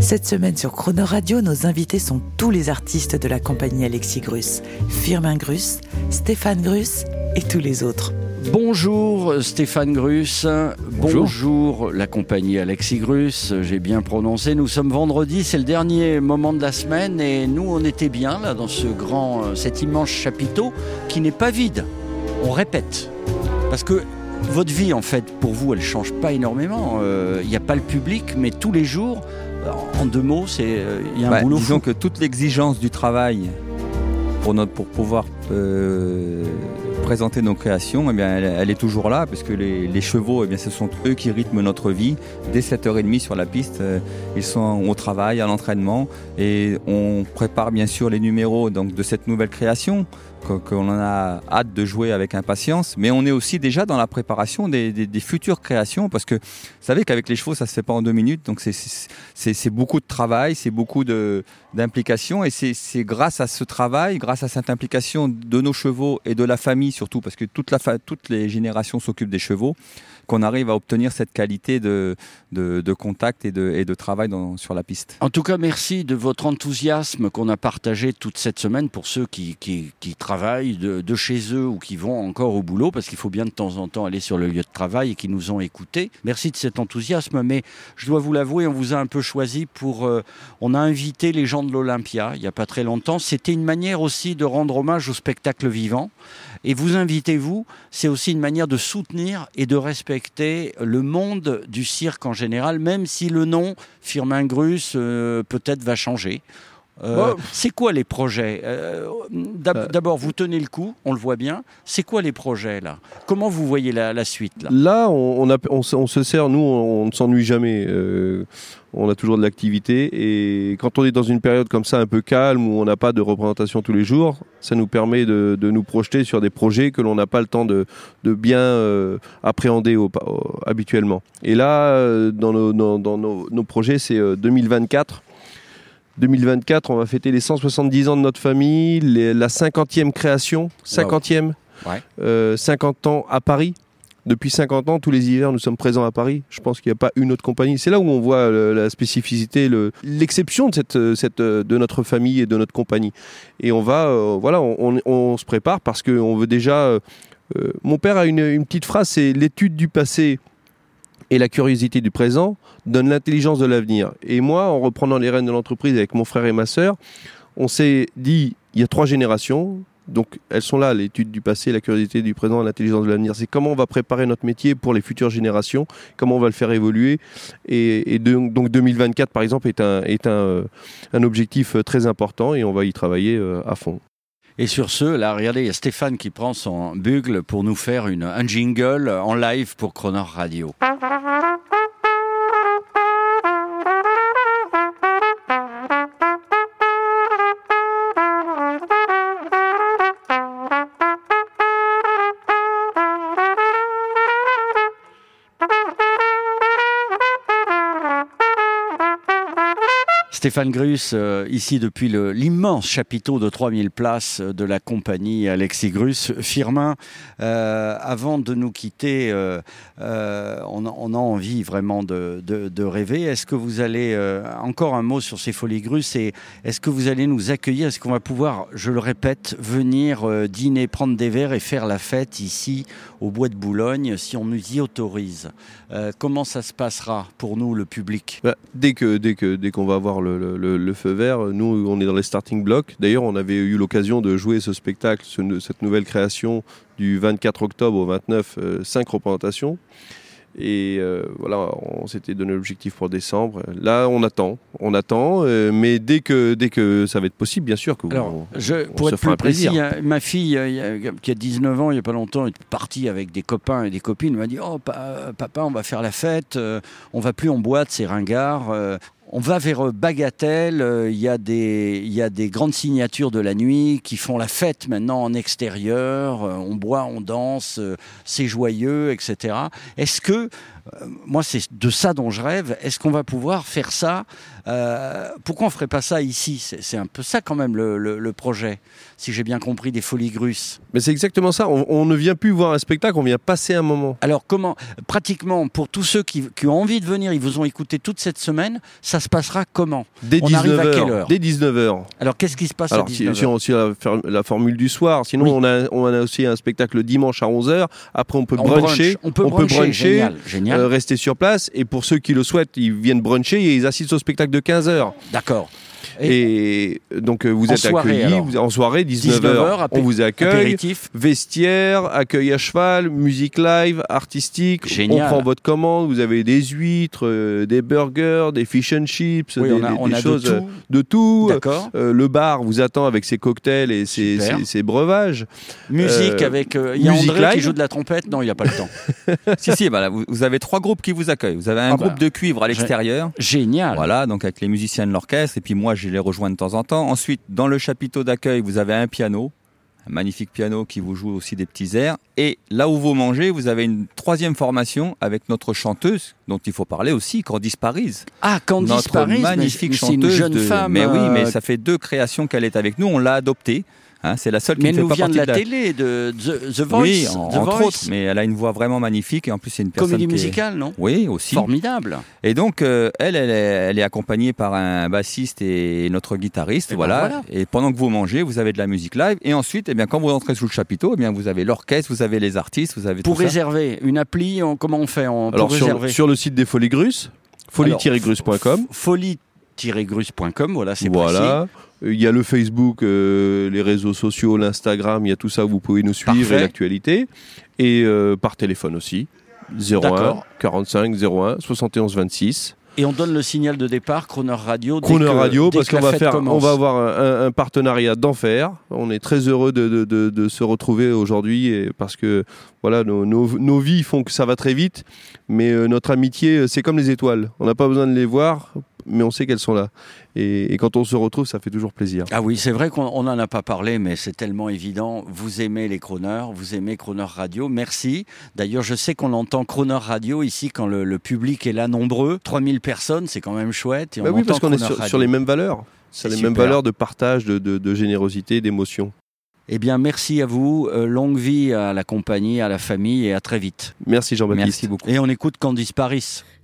Cette semaine sur Croner Radio, nos invités sont tous les artistes de la compagnie Alexis Grus, Firmin Grus, Stéphane Grus et tous les autres. Bonjour Stéphane Grus. Bonjour. Bonjour la compagnie Alexis Grus. J'ai bien prononcé. Nous sommes vendredi, c'est le dernier moment de la semaine et nous on était bien là dans ce grand, euh, cet immense chapiteau qui n'est pas vide. On répète parce que votre vie en fait pour vous elle change pas énormément. Euh, Il n'y a pas le public, mais tous les jours, en deux mots, c'est euh, il y a un Bah, boulot. disons fou. que toute l'exigence du travail pour, notre, pour pouvoir euh, présenter nos créations, eh elle, est toujours là, parce que les, chevaux, eh bien, ce sont eux qui rythment notre vie. Dès 7h30 sur la piste, euh, ils sont au travail, à l'entraînement, et on prépare bien sûr les numéros donc, de cette nouvelle création qu'on en a hâte de jouer avec impatience, mais on est aussi déjà dans la préparation des, futures créations, parce que vous savez qu'avec les chevaux, ça se fait pas en deux minutes, donc c'est- beaucoup de travail, c'est beaucoup d'implication, et c'est grâce à ce travail, grâce à cette implication de nos chevaux et de la famille surtout, parce que toutes les générations s'occupent des chevaux, qu'on arrive à obtenir cette qualité de, contact et de, travail sur la piste. En tout cas, merci de votre enthousiasme qu'on a partagé toute cette semaine pour ceux qui, travaillent de, de chez eux ou qui vont encore au boulot, parce qu'il faut bien de temps en temps aller sur le lieu de travail et qui nous ont écoutés. Merci de cet enthousiasme, mais je dois vous l'avouer, on vous a un peu choisi pour... euh, on a invité les gens de l'Olympia il n'y a pas très longtemps. C'était une manière aussi de rendre hommage au spectacle vivant. Et vous invitez, vous, c'est aussi une manière de soutenir et de respecter le monde du cirque en général, même si le nom Firmin Grus euh, peut-être va changer. Euh, c'est quoi les projets? Euh, Euh, D'abord, vous tenez le coup, on le voit bien. C'est quoi les projets là? Comment vous voyez la, la suite là? Là, on, on, a- on se- on se sert, nous, on, ne s'ennuie jamais. Euh, on a toujours de l'activité. Et quand on est dans une période comme ça, un peu calme, où on n'a pas de représentation tous les jours, ça nous permet de, de nous projeter sur des projets que l'on n'a pas le temps de, de bien appréhender au- au- habituellement. Et là, dans nos, dans- dans nos- nos projets, c'est euh, 2024. 2024, on va fêter les 170 ans de notre famille, les- la 50e création, 50e, Ouais. euh, 50 ans à Paris. Depuis 50 ans, tous les hivers, nous sommes présents à Paris. Je pense qu'il n'y a pas une autre compagnie. C'est là où on voit euh, la spécificité, le- l'exception de, cette, euh, cette, de notre famille et de notre compagnie. Et on va, euh, voilà, on, on- on se prépare parce qu'on veut déjà. euh, mon père a une, une petite phrase c'est l'étude du passé et la curiosité du présent donnent l'intelligence de l'avenir. Et moi, en reprenant les rênes de l'entreprise avec mon frère et ma sœur, on s'est dit il y a trois générations. Donc elles sont là, l'étude du passé, la curiosité du présent, l'intelligence de l'avenir. C'est comment on va préparer notre métier pour les futures générations, comment on va le faire évoluer. Et, donc 2024, par exemple, est un, euh, objectif euh, très important et on va y travailler euh, à fond. Et sur ce, là, regardez, il y a Stéphane qui prend son bugle pour nous faire une, un jingle en live pour Croner Radio. Stéphane Grus, euh, ici depuis l'immense chapiteau de 3000 places de la compagnie Alexis Grus. Firmin, euh, avant de nous quitter, euh, on, a- envie vraiment de, rêver. Est-ce que vous allez, encore un mot sur ces folies Grus, et est-ce que vous allez nous accueillir? Est-ce qu'on va pouvoir, je le répète, venir dîner, prendre des verres et faire la fête ici au Bois de Boulogne si on nous y autorise? Comment ça se passera pour nous, le public? Bah, dès que dès qu'on va avoir le, le- le- le feu vert, nous on est dans les starting blocks. D'ailleurs, on avait eu l'occasion de jouer ce spectacle, ce- cette nouvelle création du 24 octobre au 29, euh, cinq représentations. Et euh, voilà, on s'était donné l'objectif pour décembre. Là, on attend, on attend, euh, mais dès que dès que ça va être possible, bien sûr que Alors, on- je, on pour se être fera plus un plaisir. précis, hein, ma fille euh, a- qui a 19 ans, il n'y a pas longtemps, est partie avec des copains et des copines, elle m'a dit Oh, pa- papa, on va faire la fête, euh, on va plus en boîte, c'est ringard. Euh, on va vers Bagatelle. euh, Il y, a des- grandes signatures de la nuit qui font la fête maintenant en extérieur. euh, on boit, on danse, euh, c'est joyeux, etc. Est-ce que, euh, moi, c'est de ça dont je rêve, est-ce qu'on va pouvoir faire ça euh, Pourquoi on ferait pas ça ici? C'est un peu ça quand même le, le- le projet, si j'ai bien compris, des Folies Grusses. Mais c'est exactement ça. On, on ne vient plus voir un spectacle, on vient passer un moment. Alors comment, pratiquement, pour tous ceux qui, qui ont envie de venir, ils vous ont écouté toute cette semaine, ça se passera comment? Dès On arrive à 19h. quelle heure? Dès 19h. Alors qu'est-ce qui se passe Alors, à si, 19h si on suit la, la formule du soir, sinon Oui. on, a, on a aussi un spectacle le dimanche à 11h. Après, on peut On bruncher. brunch. On peut bruncher, génial, génial. Euh, rester sur place. Et pour ceux qui le souhaitent, ils viennent bruncher et ils assistent au spectacle de 15h. D'accord. Et, donc, euh, vous êtes soirée, accueillis vous- en soirée, 19h. 19h, on vous accueille. apéritif. Vestiaire, accueil à cheval, musique live, artistique. Génial. On prend votre commande. Vous avez des huîtres, euh, des burgers, des fish and chips, Oui, des, on a, des- on des a choses de euh, tout. de tout. Euh, le bar vous attend avec ses cocktails et ses, ses- ses breuvages. Musique avec. Il y a André qui live. joue de la trompette. Non, il n'y a pas le temps. si, si, voilà, vous, vous avez trois groupes qui vous accueillent. Vous avez un Ah groupe bah. de cuivre à J'ai- l'extérieur. Génial. Voilà, donc avec les musiciens de l'orchestre, et puis moi je les rejoins de temps en temps. Ensuite, dans le chapiteau d'accueil, vous avez un piano, un magnifique piano qui vous joue aussi des petits airs. Et là où vous mangez, vous avez une troisième formation avec notre chanteuse, dont il faut parler aussi, Candice Paris. Ah, Candice notre Paris, magnifique mais chanteuse. une jeune de- femme. Mais oui, euh, mais ça fait deux créations qu'elle est avec nous. On l'a adoptée. Hein, c'est la seule qui mais ne fait nous pas vient de partie la, de la télé, de The, The Voice. Oui, The en- entre Voice. autres, mais elle a une voix vraiment magnifique et en plus c'est une personne Comédie qui est- musicale, non? Oui, aussi. Formidable. Et donc, euh, elle, elle est, elle est accompagnée par un bassiste et notre guitariste. Eh ben voilà. Et pendant que vous mangez, vous avez de la musique live. Et ensuite, eh bien, quand vous entrez sous le chapiteau, eh bien, vous avez l'orchestre, vous avez les artistes, vous avez Pour tout ça. réserver une appli, on- comment on fait on, Alors Pour sur, réserver? sur le site des Folies Grusses, folie-grus.com. folie-grus.com, voilà, c'est Voilà. Il y a le Facebook, euh, les réseaux sociaux, l'Instagram, il y a tout ça, vous pouvez nous suivre Parfait. et l'actualité. Et euh, par téléphone aussi. 01 D'accord. 45 01 71 26. Et on donne le signal de départ, Croner Radio. dès Croner que- Radio, dès parce qu'on va on va avoir un, partenariat d'enfer. On est très heureux de, de- de- de se retrouver aujourd'hui parce que voilà, nos, nos- nos vies font que ça va très vite, mais euh, notre amitié, euh, c'est comme les étoiles. On n'a pas besoin de les voir, mais on sait qu'elles sont là. Et, et quand on se retrouve, ça fait toujours plaisir. Ah oui, c'est vrai qu'on on n'en a pas parlé, mais c'est tellement évident. Vous aimez les Croneurs, vous aimez Croner Radio. Merci. D'ailleurs, je sais qu'on entend Croner Radio ici quand le, le public est là nombreux. 3000 personnes, c'est quand même chouette. Et Bah on oui, parce qu'on est sur, les mêmes valeurs. C'est les mêmes valeurs de partage, de, de- de générosité, d'émotion. Eh bien, merci à vous. Euh, longue vie à la compagnie, à la famille et à très vite. Merci Jean-Baptiste. Merci beaucoup. Et on écoute Candice Paris.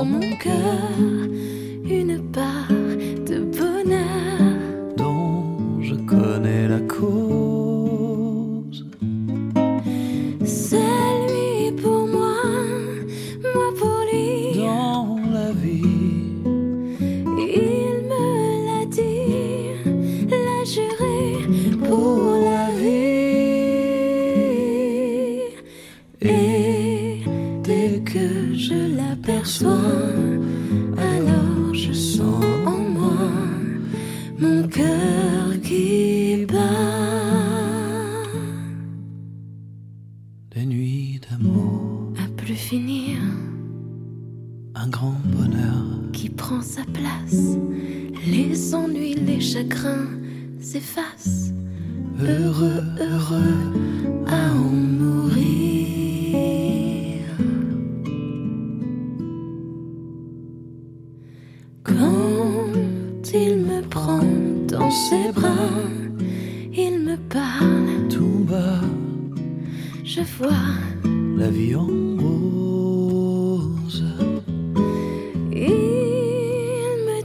Dans mon cœur une part cœur qui bat. des nuits d'amour, À plus finir, un grand bonheur. qui prend sa place. Les ennuis, les chagrins s'effacent. Heureux, heureux,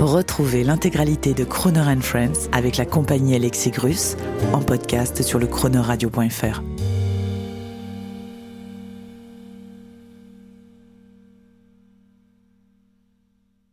Retrouvez l'intégralité de Croner Friends avec la compagnie Alexis Grus en podcast sur le chronoradio.fr.